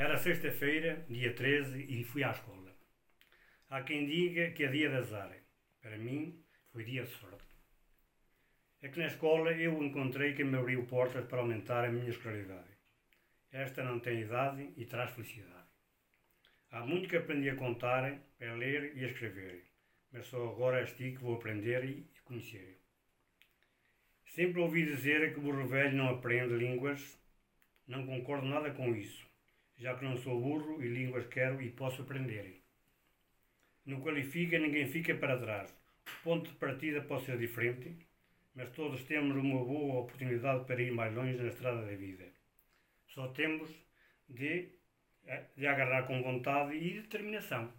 Era sexta-feira, dia 13, e fui à escola. Há quem diga que é dia de azar. Para mim, foi dia de sorte. É que na escola eu encontrei quem me abriu portas para aumentar a minha escolaridade. Esta não tem idade e traz felicidade. Há muito que aprendi a contar, a ler e a escrever, mas só agora estou que vou aprender e conhecer. Sempre ouvi dizer que o burro velho não aprende línguas. Não concordo nada com isso já que não sou burro e línguas quero e posso aprender. No qualifica, ninguém fica para trás. O ponto de partida pode ser diferente, mas todos temos uma boa oportunidade para ir mais longe na estrada da vida. Só temos de, de agarrar com vontade e determinação.